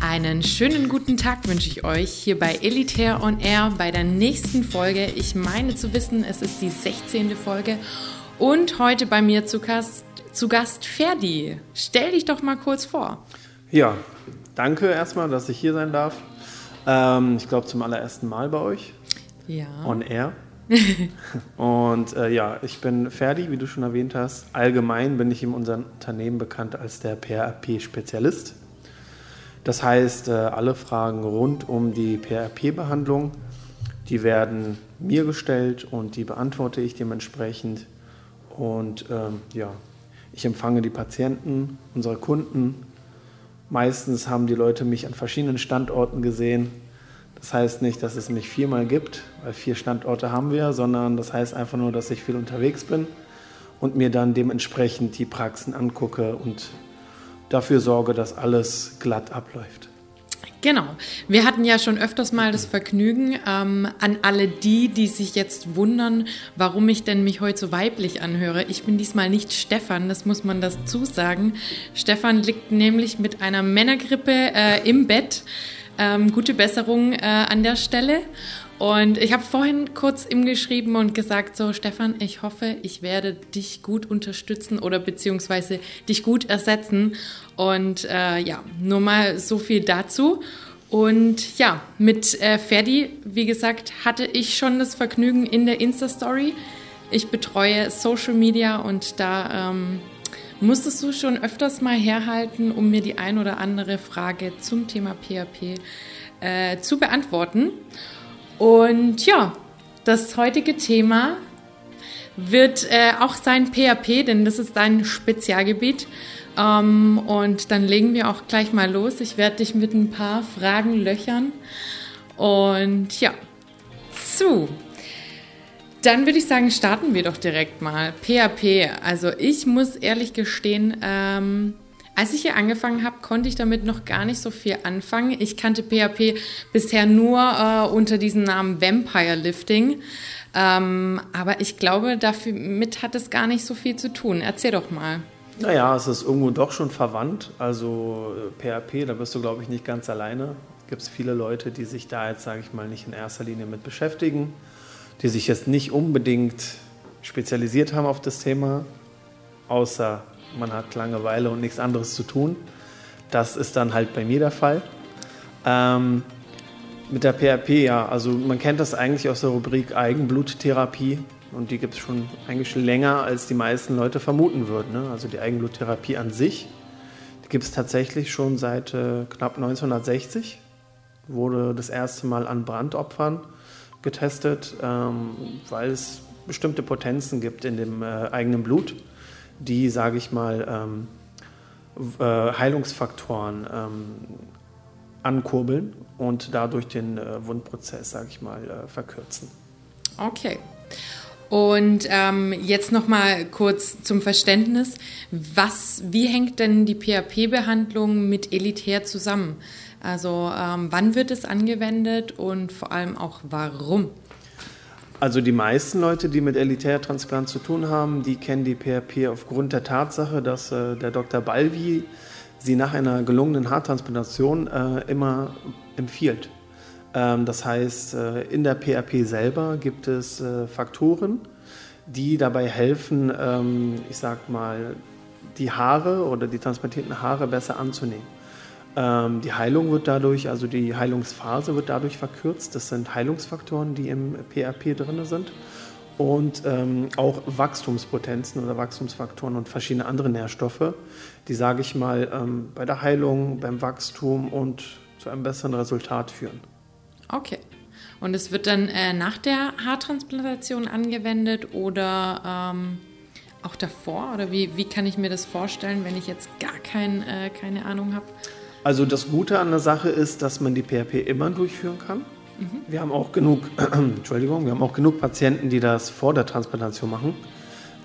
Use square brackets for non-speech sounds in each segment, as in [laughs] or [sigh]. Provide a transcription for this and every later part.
Einen schönen guten Tag wünsche ich euch hier bei Elitaire on Air bei der nächsten Folge. Ich meine zu wissen, es ist die 16. Folge und heute bei mir zu Gast, zu Gast Ferdi. Stell dich doch mal kurz vor. Ja, danke erstmal, dass ich hier sein darf. Ähm, ich glaube zum allerersten Mal bei euch. Ja. On Air. [laughs] und äh, ja, ich bin Ferdi, wie du schon erwähnt hast. Allgemein bin ich in unserem Unternehmen bekannt als der PRP-Spezialist. Das heißt, äh, alle Fragen rund um die PRP-Behandlung, die werden mir gestellt und die beantworte ich dementsprechend. Und ähm, ja, ich empfange die Patienten, unsere Kunden. Meistens haben die Leute mich an verschiedenen Standorten gesehen. Das heißt nicht, dass es mich viermal gibt, weil vier Standorte haben wir, sondern das heißt einfach nur, dass ich viel unterwegs bin und mir dann dementsprechend die Praxen angucke und dafür sorge, dass alles glatt abläuft. Genau. Wir hatten ja schon öfters mal das Vergnügen ähm, an alle die, die sich jetzt wundern, warum ich denn mich heute so weiblich anhöre. Ich bin diesmal nicht Stefan, das muss man dazu sagen. Stefan liegt nämlich mit einer Männergrippe äh, im Bett. Ähm, gute Besserung äh, an der Stelle. Und ich habe vorhin kurz ihm geschrieben und gesagt, so Stefan, ich hoffe, ich werde dich gut unterstützen oder beziehungsweise dich gut ersetzen. Und äh, ja, nur mal so viel dazu. Und ja, mit äh, Ferdi, wie gesagt, hatte ich schon das Vergnügen in der Insta-Story. Ich betreue Social Media und da ähm, musstest du schon öfters mal herhalten, um mir die ein oder andere Frage zum Thema PHP äh, zu beantworten. Und ja, das heutige Thema wird äh, auch sein PHP, denn das ist dein Spezialgebiet. Ähm, und dann legen wir auch gleich mal los. Ich werde dich mit ein paar Fragen löchern. Und ja, zu. Dann würde ich sagen, starten wir doch direkt mal. PHP. Also ich muss ehrlich gestehen, ähm, als ich hier angefangen habe, konnte ich damit noch gar nicht so viel anfangen. Ich kannte PHP bisher nur äh, unter diesem Namen Vampire Lifting. Ähm, aber ich glaube, damit hat es gar nicht so viel zu tun. Erzähl doch mal. Naja, es ist irgendwo doch schon verwandt. Also PHP, äh, da bist du, glaube ich, nicht ganz alleine. Gibt es viele Leute, die sich da jetzt, sage ich mal, nicht in erster Linie mit beschäftigen, die sich jetzt nicht unbedingt spezialisiert haben auf das Thema, außer man hat Langeweile und nichts anderes zu tun. Das ist dann halt bei mir der Fall. Ähm, mit der PRP, ja, also man kennt das eigentlich aus der Rubrik Eigenbluttherapie und die gibt es schon eigentlich länger, als die meisten Leute vermuten würden. Ne? Also die Eigenbluttherapie an sich, die gibt es tatsächlich schon seit äh, knapp 1960. Wurde das erste Mal an Brandopfern getestet, ähm, weil es bestimmte Potenzen gibt in dem äh, eigenen Blut die, sage ich mal, ähm, äh, Heilungsfaktoren ähm, ankurbeln und dadurch den äh, Wundprozess, sage ich mal, äh, verkürzen. Okay. Und ähm, jetzt noch mal kurz zum Verständnis: Was, wie hängt denn die PHP-Behandlung mit Elitär zusammen? Also ähm, wann wird es angewendet und vor allem auch warum? Also die meisten Leute, die mit Elitärtransplant zu tun haben, die kennen die PRP aufgrund der Tatsache, dass äh, der Dr. Balvi sie nach einer gelungenen Haartransplantation äh, immer empfiehlt. Ähm, das heißt, äh, in der PRP selber gibt es äh, Faktoren, die dabei helfen, ähm, ich sag mal, die Haare oder die transplantierten Haare besser anzunehmen. Ähm, die Heilung wird dadurch, also die Heilungsphase wird dadurch verkürzt. Das sind Heilungsfaktoren, die im PRP drin sind. Und ähm, auch Wachstumspotenzen oder Wachstumsfaktoren und verschiedene andere Nährstoffe, die, sage ich mal, ähm, bei der Heilung, beim Wachstum und zu einem besseren Resultat führen. Okay. Und es wird dann äh, nach der Haartransplantation angewendet oder ähm, auch davor? Oder wie, wie kann ich mir das vorstellen, wenn ich jetzt gar kein, äh, keine Ahnung habe? Also das Gute an der Sache ist, dass man die PRP immer durchführen kann. Mhm. Wir haben auch genug, [clears throat] Entschuldigung, wir haben auch genug Patienten, die das vor der Transplantation machen.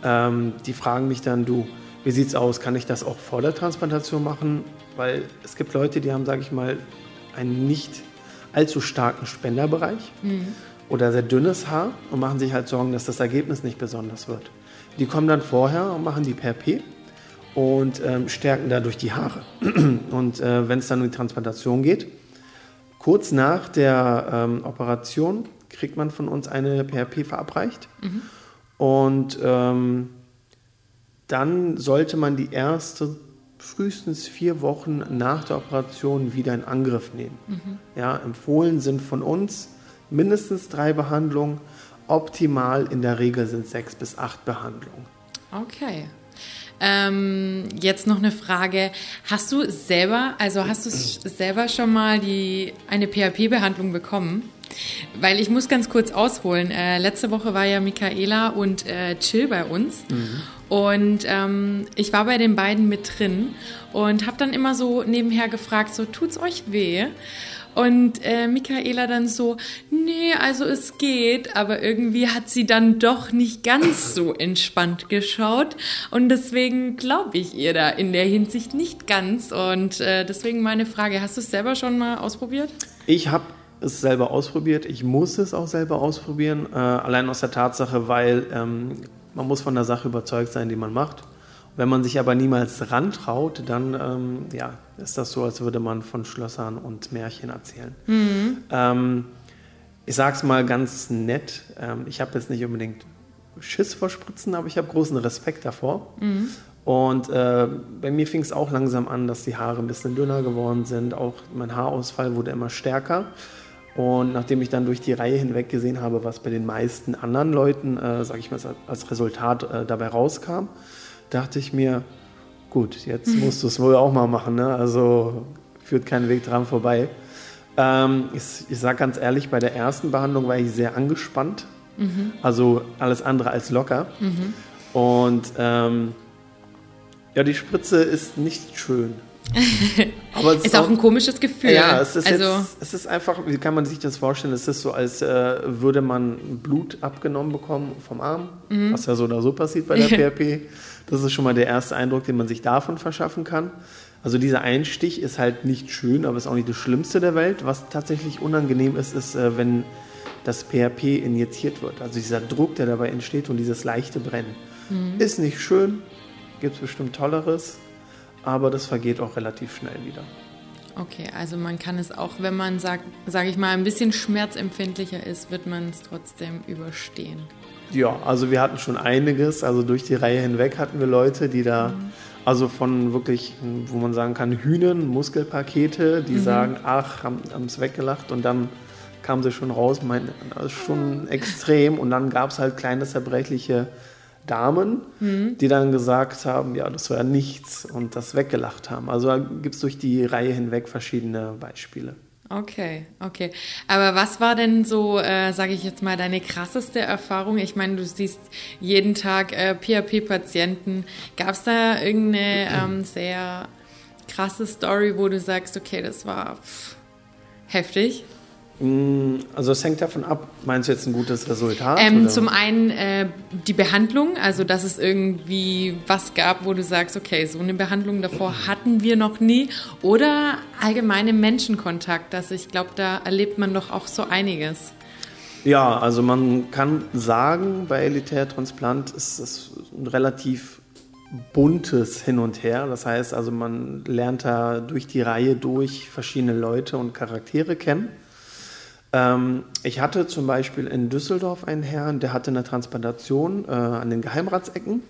Ähm, die fragen mich dann, du, wie sieht es aus? Kann ich das auch vor der Transplantation machen? Weil es gibt Leute, die haben, sage ich mal, einen nicht allzu starken Spenderbereich mhm. oder sehr dünnes Haar und machen sich halt Sorgen, dass das Ergebnis nicht besonders wird. Die kommen dann vorher und machen die PRP und ähm, stärken dadurch die Haare. [clears throat] Und äh, wenn es dann um die Transplantation geht, kurz nach der ähm, Operation kriegt man von uns eine PRP verabreicht. Mhm. Und ähm, dann sollte man die erste frühestens vier Wochen nach der Operation wieder in Angriff nehmen. Mhm. Ja, empfohlen sind von uns mindestens drei Behandlungen. Optimal in der Regel sind sechs bis acht Behandlungen. Okay. Ähm, jetzt noch eine Frage. Hast du selber, also hast du selber schon mal die, eine PHP-Behandlung bekommen? Weil ich muss ganz kurz ausholen. Äh, letzte Woche war ja Michaela und äh, Chill bei uns. Mhm. Und ähm, ich war bei den beiden mit drin und habe dann immer so nebenher gefragt, so tut's euch weh? Und äh, Michaela dann so, nee, also es geht, aber irgendwie hat sie dann doch nicht ganz so entspannt geschaut. Und deswegen glaube ich ihr da in der Hinsicht nicht ganz. Und äh, deswegen meine Frage, hast du es selber schon mal ausprobiert? Ich habe es selber ausprobiert. Ich muss es auch selber ausprobieren. Äh, allein aus der Tatsache, weil ähm, man muss von der Sache überzeugt sein, die man macht. Wenn man sich aber niemals rantraut, dann ähm, ja, ist das so, als würde man von Schlössern und Märchen erzählen. Mhm. Ähm, ich sage es mal ganz nett, ähm, ich habe jetzt nicht unbedingt Schiss vor Spritzen, aber ich habe großen Respekt davor. Mhm. Und äh, bei mir fing es auch langsam an, dass die Haare ein bisschen dünner geworden sind. Auch mein Haarausfall wurde immer stärker. Und nachdem ich dann durch die Reihe hinweg gesehen habe, was bei den meisten anderen Leuten, äh, sage ich mal, als Resultat äh, dabei rauskam, dachte ich mir, gut, jetzt musst du es wohl auch mal machen. Ne? Also führt kein Weg dran vorbei. Ähm, ich, ich sage ganz ehrlich, bei der ersten Behandlung war ich sehr angespannt. Mhm. Also alles andere als locker. Mhm. Und ähm, ja, die Spritze ist nicht schön. Aber [laughs] ist, ist auch, auch, ein komisches Gefühl. Ja, es ist, also jetzt, es ist einfach, wie kann man sich das vorstellen? Es ist so, als äh, würde man Blut abgenommen bekommen vom Arm, mhm. was ja so oder so passiert bei der [laughs] PRP. Das ist schon mal der erste Eindruck, den man sich davon verschaffen kann. Also dieser Einstich ist halt nicht schön, aber ist auch nicht das Schlimmste der Welt. Was tatsächlich unangenehm ist, ist, äh, wenn das PRP injiziert wird. Also dieser Druck, der dabei entsteht und dieses leichte Brennen. Mhm. Ist nicht schön, gibt es bestimmt Tolleres, aber das vergeht auch relativ schnell wieder. Okay, also man kann es auch, wenn man sagt, sage ich mal, ein bisschen schmerzempfindlicher ist, wird man es trotzdem überstehen. Ja, also wir hatten schon einiges. Also durch die Reihe hinweg hatten wir Leute, die da, mhm. also von wirklich, wo man sagen kann, Hühnen, Muskelpakete, die mhm. sagen, ach, haben es weggelacht und dann kamen sie schon raus, mein, das ist schon extrem. Und dann gab es halt kleine zerbrechliche Damen, mhm. die dann gesagt haben, ja, das war ja nichts und das weggelacht haben. Also gibt es durch die Reihe hinweg verschiedene Beispiele. Okay, okay. Aber was war denn so, äh, sage ich jetzt mal, deine krasseste Erfahrung? Ich meine, du siehst jeden Tag äh, PHP-Patienten. Gab es da irgendeine ähm, sehr krasse Story, wo du sagst, okay, das war pff, heftig? Mm, also es hängt davon ab, meinst du jetzt ein gutes Resultat? Ähm, zum einen äh, die Behandlung, also dass es irgendwie was gab, wo du sagst, okay, so eine Behandlung davor hatten wir noch nie. Oder allgemeine Menschenkontakt, dass ich glaube, da erlebt man doch auch so einiges. Ja, also man kann sagen, bei Elitärtransplant ist es ein relativ buntes Hin und Her. Das heißt also, man lernt da durch die Reihe durch verschiedene Leute und Charaktere kennen. Ähm, ich hatte zum Beispiel in Düsseldorf einen Herrn, der hatte eine Transplantation äh, an den Geheimratsecken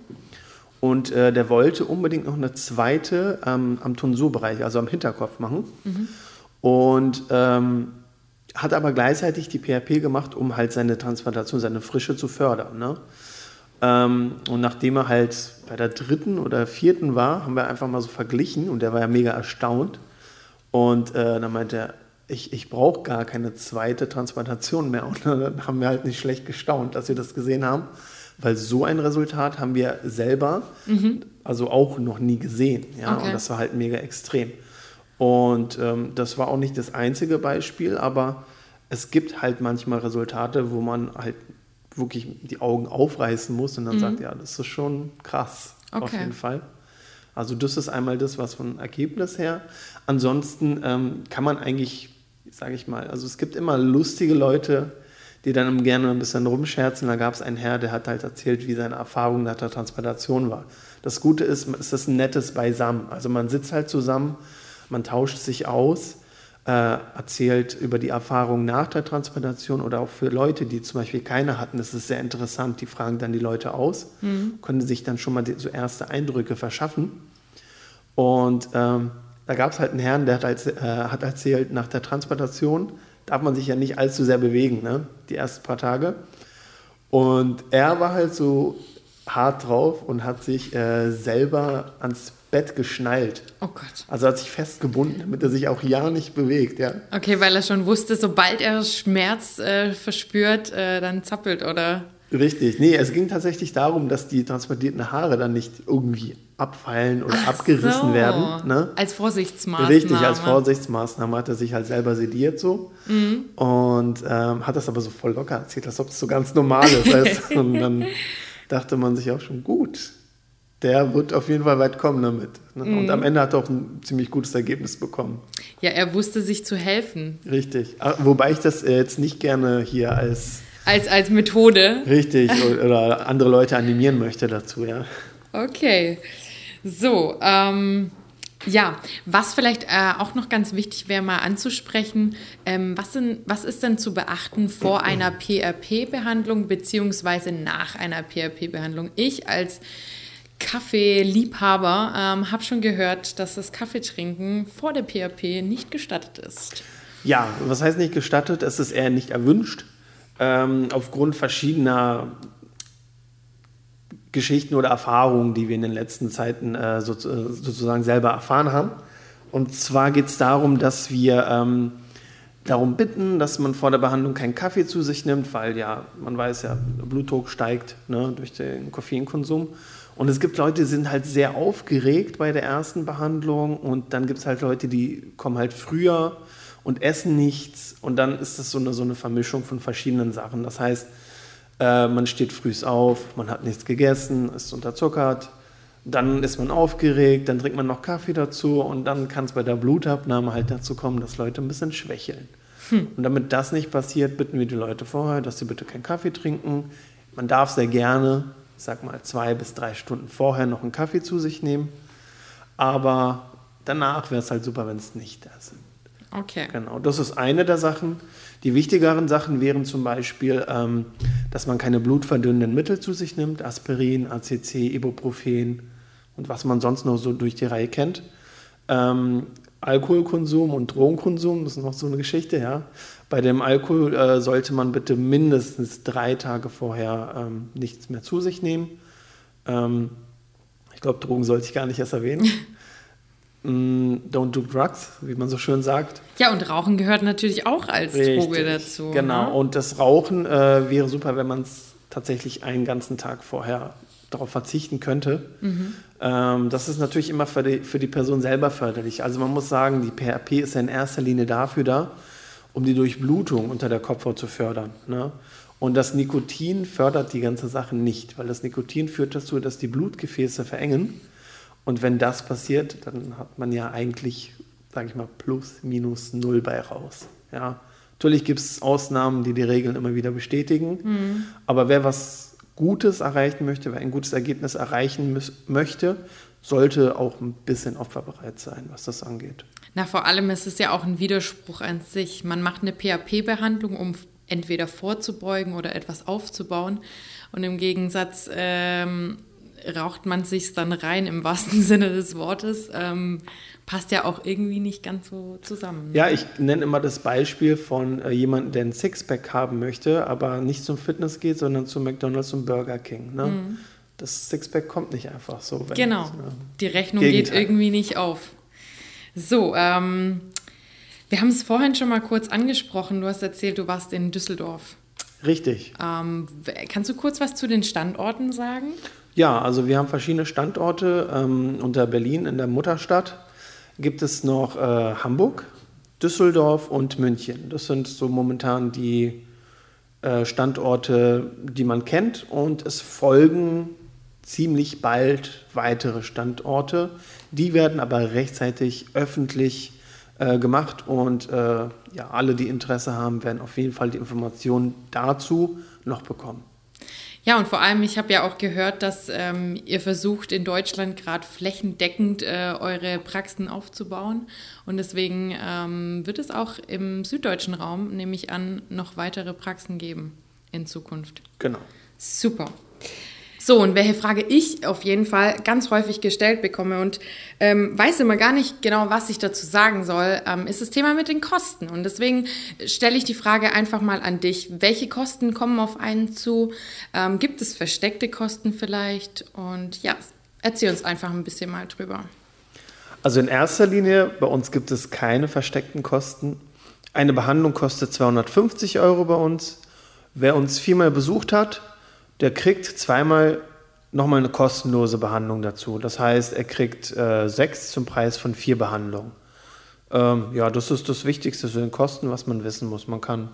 und äh, der wollte unbedingt noch eine zweite ähm, am Tonsurbereich, also am Hinterkopf machen. Mhm. Und ähm, hat aber gleichzeitig die PRP gemacht, um halt seine Transplantation, seine Frische zu fördern. Ne? Ähm, und nachdem er halt bei der dritten oder vierten war, haben wir einfach mal so verglichen und der war ja mega erstaunt. Und äh, dann meinte er, ich, ich brauche gar keine zweite Transplantation mehr. [laughs] Und dann haben wir halt nicht schlecht gestaunt, dass wir das gesehen haben, weil so ein Resultat haben wir selber mhm. also auch noch nie gesehen. Ja? Okay. Und das war halt mega extrem. Und ähm, das war auch nicht das einzige Beispiel, aber es gibt halt manchmal Resultate, wo man halt wirklich die Augen aufreißen muss und dann mhm. sagt, ja, das ist schon krass, okay. auf jeden Fall. Also das ist einmal das, was von Ergebnis her. Ansonsten ähm, kann man eigentlich sage ich mal. Also es gibt immer lustige Leute, die dann gerne ein bisschen rumscherzen. Da gab es einen Herr, der hat halt erzählt, wie seine Erfahrung nach der Transplantation war. Das Gute ist, es ist ein nettes Beisammen. Also man sitzt halt zusammen, man tauscht sich aus, äh, erzählt über die Erfahrung nach der Transplantation oder auch für Leute, die zum Beispiel keine hatten. Das ist sehr interessant. Die fragen dann die Leute aus, mhm. können sich dann schon mal die, so erste Eindrücke verschaffen. Und ähm, da gab es halt einen Herrn, der hat, als, äh, hat erzählt, nach der Transplantation darf man sich ja nicht allzu sehr bewegen, ne? die ersten paar Tage. Und er war halt so hart drauf und hat sich äh, selber ans Bett geschnallt. Oh Gott. Also hat sich festgebunden, damit er sich auch ja nicht bewegt, ja. Okay, weil er schon wusste, sobald er Schmerz äh, verspürt, äh, dann zappelt, oder? Richtig. Nee, es ging tatsächlich darum, dass die transplantierten Haare dann nicht irgendwie abfallen oder Ach abgerissen so. werden. Ne? Als Vorsichtsmaßnahme. Richtig, als Vorsichtsmaßnahme hat er sich halt selber sediert so mhm. und ähm, hat das aber so voll locker erzählt, als ob es so ganz normal ist. Weißt? [laughs] und dann dachte man sich auch schon, gut, der wird auf jeden Fall weit kommen damit. Ne? Mhm. Und am Ende hat er auch ein ziemlich gutes Ergebnis bekommen. Ja, er wusste sich zu helfen. Richtig. Ah, wobei ich das jetzt nicht gerne hier als als, als Methode. Richtig, oder andere Leute animieren möchte dazu, ja. Okay. So, ähm, ja, was vielleicht äh, auch noch ganz wichtig wäre, mal anzusprechen, ähm, was, sind, was ist denn zu beachten vor einer PRP-Behandlung beziehungsweise nach einer PRP-Behandlung? Ich als Kaffeeliebhaber ähm, habe schon gehört, dass das Kaffeetrinken vor der PRP nicht gestattet ist. Ja, was heißt nicht gestattet? Es ist eher nicht erwünscht ähm, aufgrund verschiedener Geschichten oder Erfahrungen, die wir in den letzten Zeiten äh, so, sozusagen selber erfahren haben. Und zwar geht es darum, dass wir ähm, darum bitten, dass man vor der Behandlung keinen Kaffee zu sich nimmt, weil ja, man weiß ja, Blutdruck steigt ne, durch den Koffeinkonsum. Und es gibt Leute, die sind halt sehr aufgeregt bei der ersten Behandlung und dann gibt es halt Leute, die kommen halt früher und essen nichts. Und dann ist das so eine, so eine Vermischung von verschiedenen Sachen. Das heißt, äh, man steht früh auf, man hat nichts gegessen, ist unterzuckert, dann ist man aufgeregt, dann trinkt man noch Kaffee dazu und dann kann es bei der Blutabnahme halt dazu kommen, dass Leute ein bisschen schwächeln. Hm. Und damit das nicht passiert, bitten wir die Leute vorher, dass sie bitte keinen Kaffee trinken. Man darf sehr gerne, ich sag mal, zwei bis drei Stunden vorher noch einen Kaffee zu sich nehmen. Aber danach wäre es halt super, wenn es nicht da sind. Okay. Genau, das ist eine der Sachen. Die wichtigeren Sachen wären zum Beispiel, ähm, dass man keine blutverdünnenden Mittel zu sich nimmt, Aspirin, ACC, Ibuprofen und was man sonst noch so durch die Reihe kennt. Ähm, Alkoholkonsum und Drogenkonsum, das ist noch so eine Geschichte, ja. Bei dem Alkohol äh, sollte man bitte mindestens drei Tage vorher ähm, nichts mehr zu sich nehmen. Ähm, ich glaube, Drogen sollte ich gar nicht erst erwähnen. [laughs] Mm, don't do drugs, wie man so schön sagt. Ja, und Rauchen gehört natürlich auch als Richtig, Droge dazu. Genau, ne? und das Rauchen äh, wäre super, wenn man es tatsächlich einen ganzen Tag vorher darauf verzichten könnte. Mhm. Ähm, das ist natürlich immer für die, für die Person selber förderlich. Also man muss sagen, die PRP ist ja in erster Linie dafür da, um die Durchblutung unter der Kopfhaut zu fördern. Ne? Und das Nikotin fördert die ganze Sache nicht, weil das Nikotin führt dazu, dass die Blutgefäße verengen und wenn das passiert, dann hat man ja eigentlich, sage ich mal, plus, minus null bei raus. Ja. Natürlich gibt es Ausnahmen, die die Regeln immer wieder bestätigen. Mhm. Aber wer was Gutes erreichen möchte, wer ein gutes Ergebnis erreichen möchte, sollte auch ein bisschen opferbereit sein, was das angeht. Na, vor allem ist es ja auch ein Widerspruch an sich. Man macht eine PHP-Behandlung, um entweder vorzubeugen oder etwas aufzubauen. Und im Gegensatz ähm, raucht man sich dann rein im wahrsten [laughs] Sinne des Wortes. Ähm, passt ja auch irgendwie nicht ganz so zusammen. Ja, ich nenne immer das Beispiel von äh, jemandem, der ein Sixpack haben möchte, aber nicht zum Fitness geht, sondern zu McDonalds und Burger King. Ne? Mhm. Das Sixpack kommt nicht einfach so. genau, das, ne? die Rechnung Gegenteil. geht irgendwie nicht auf. So, ähm, wir haben es vorhin schon mal kurz angesprochen. Du hast erzählt, du warst in Düsseldorf. Richtig. Ähm, kannst du kurz was zu den Standorten sagen? Ja, also wir haben verschiedene Standorte. Ähm, unter Berlin in der Mutterstadt gibt es noch äh, Hamburg, Düsseldorf und München. Das sind so momentan die äh, Standorte, die man kennt. Und es folgen ziemlich bald weitere Standorte. Die werden aber rechtzeitig öffentlich äh, gemacht und äh, ja, alle, die Interesse haben, werden auf jeden Fall die Informationen dazu noch bekommen. Ja, und vor allem, ich habe ja auch gehört, dass ähm, ihr versucht, in Deutschland gerade flächendeckend äh, eure Praxen aufzubauen. Und deswegen ähm, wird es auch im süddeutschen Raum, nehme ich an, noch weitere Praxen geben in Zukunft. Genau. Super. So, und welche Frage ich auf jeden Fall ganz häufig gestellt bekomme und ähm, weiß immer gar nicht genau, was ich dazu sagen soll, ähm, ist das Thema mit den Kosten. Und deswegen stelle ich die Frage einfach mal an dich. Welche Kosten kommen auf einen zu? Ähm, gibt es versteckte Kosten vielleicht? Und ja, erzähl uns einfach ein bisschen mal drüber. Also in erster Linie, bei uns gibt es keine versteckten Kosten. Eine Behandlung kostet 250 Euro bei uns. Wer uns viermal besucht hat, der kriegt zweimal nochmal eine kostenlose Behandlung dazu. Das heißt, er kriegt äh, sechs zum Preis von vier Behandlungen. Ähm, ja, das ist das Wichtigste zu den Kosten, was man wissen muss. Man kann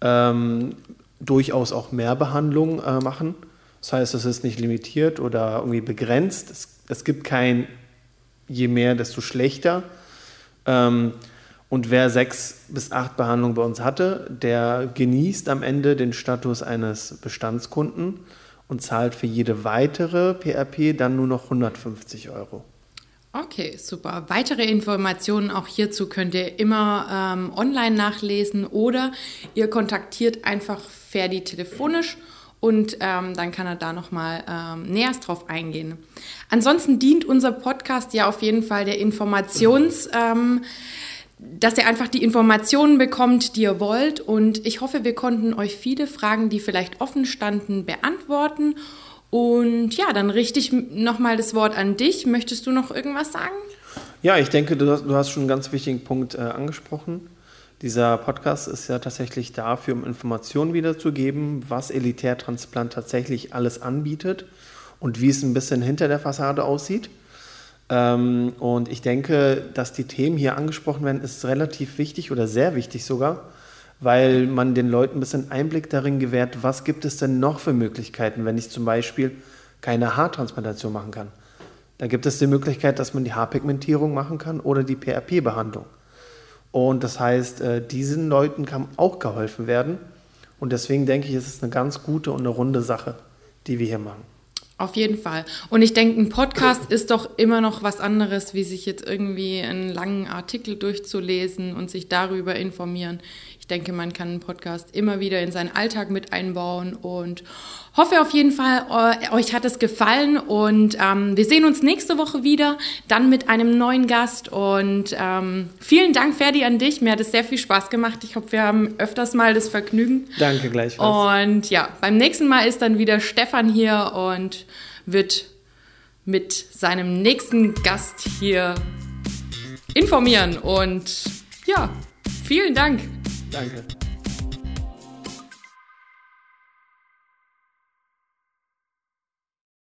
ähm, durchaus auch mehr Behandlungen äh, machen. Das heißt, es ist nicht limitiert oder irgendwie begrenzt. Es, es gibt kein je mehr, desto schlechter. Ähm, und wer sechs bis acht Behandlungen bei uns hatte, der genießt am Ende den Status eines Bestandskunden und zahlt für jede weitere PRP dann nur noch 150 Euro. Okay, super. Weitere Informationen auch hierzu könnt ihr immer ähm, online nachlesen oder ihr kontaktiert einfach Ferdi telefonisch und ähm, dann kann er da nochmal ähm, näher drauf eingehen. Ansonsten dient unser Podcast ja auf jeden Fall der Informations... Ähm, dass ihr einfach die Informationen bekommt, die ihr wollt. Und ich hoffe, wir konnten euch viele Fragen, die vielleicht offen standen, beantworten. Und ja, dann richte ich nochmal das Wort an dich. Möchtest du noch irgendwas sagen? Ja, ich denke, du hast, du hast schon einen ganz wichtigen Punkt äh, angesprochen. Dieser Podcast ist ja tatsächlich dafür, um Informationen wiederzugeben, was Elitärtransplant tatsächlich alles anbietet und wie es ein bisschen hinter der Fassade aussieht. Ähm, und ich denke, dass die Themen hier angesprochen werden, ist relativ wichtig oder sehr wichtig sogar, weil man den Leuten ein bisschen Einblick darin gewährt, was gibt es denn noch für Möglichkeiten, wenn ich zum Beispiel keine Haartransplantation machen kann. Da gibt es die Möglichkeit, dass man die Haarpigmentierung machen kann oder die PRP-Behandlung. Und das heißt, äh, diesen Leuten kann auch geholfen werden. Und deswegen denke ich, es ist eine ganz gute und eine runde Sache, die wir hier machen. Auf jeden Fall. Und ich denke, ein Podcast ist doch immer noch was anderes, wie sich jetzt irgendwie einen langen Artikel durchzulesen und sich darüber informieren. Ich denke, man kann einen Podcast immer wieder in seinen Alltag mit einbauen und hoffe auf jeden Fall, euch hat es gefallen und ähm, wir sehen uns nächste Woche wieder, dann mit einem neuen Gast und ähm, vielen Dank, Ferdi, an dich. Mir hat es sehr viel Spaß gemacht. Ich hoffe, wir haben öfters mal das Vergnügen. Danke gleichfalls. Und ja, beim nächsten Mal ist dann wieder Stefan hier und wird mit seinem nächsten Gast hier informieren und ja, vielen Dank. Danke.